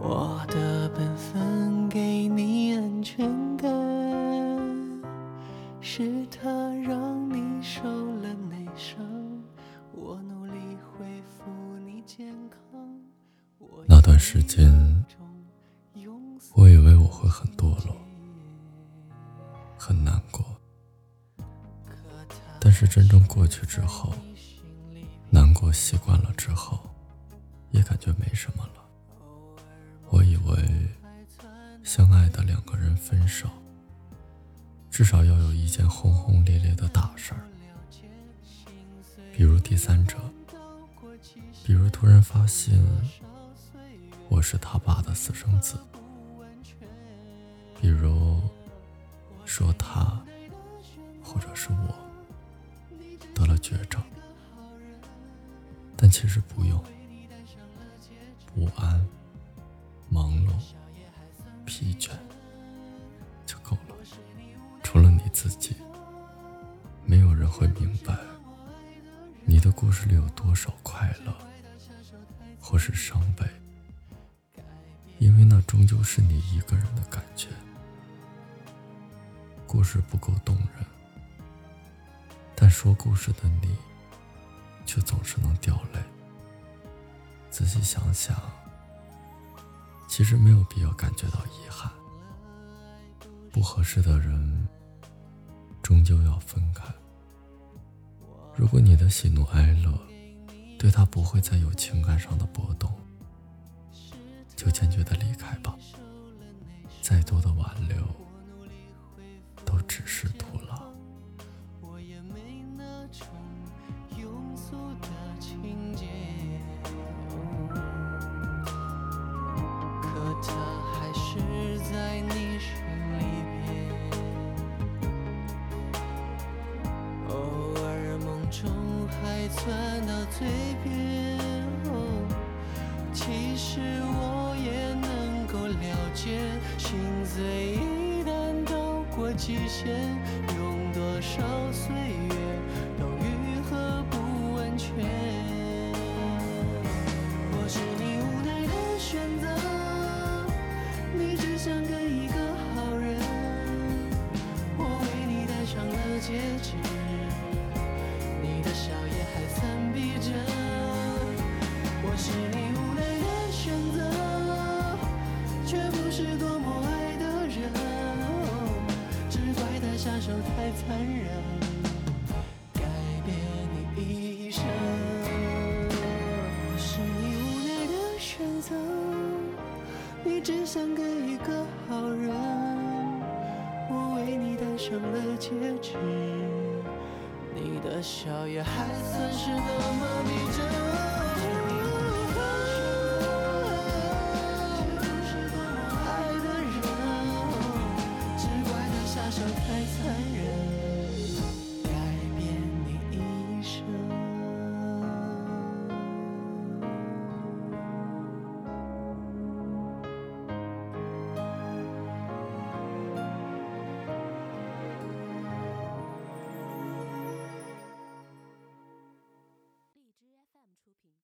我的本分给你安全感，是他让你受了内伤。我努力恢复你健康。那段时间，我以为我会很堕落，很难过。但是真正过去之后，难过习惯了之后，相爱的两个人分手，至少要有一件轰轰烈烈的大事儿，比如第三者，比如突然发现我是他爸的私生子，比如说他或者是我得了绝症，但其实不用，不安。忙碌、疲倦就够了。除了你自己，没有人会明白你的故事里有多少快乐，或是伤悲。因为那终究是你一个人的感觉。故事不够动人，但说故事的你，却总是能掉泪。仔细想想。其实没有必要感觉到遗憾。不合适的人，终究要分开。如果你的喜怒哀乐对他不会再有情感上的波动，就坚决的离开吧。再多的挽留，窜到嘴边，其实我也能够了解，心碎一旦到过极限，用多少岁月都是多么爱的人，只怪他下手太残忍，改变你一生。是你无奈的选择，你只想给一个好人，我为你戴上了戒指，你的笑也还算是那么逼真。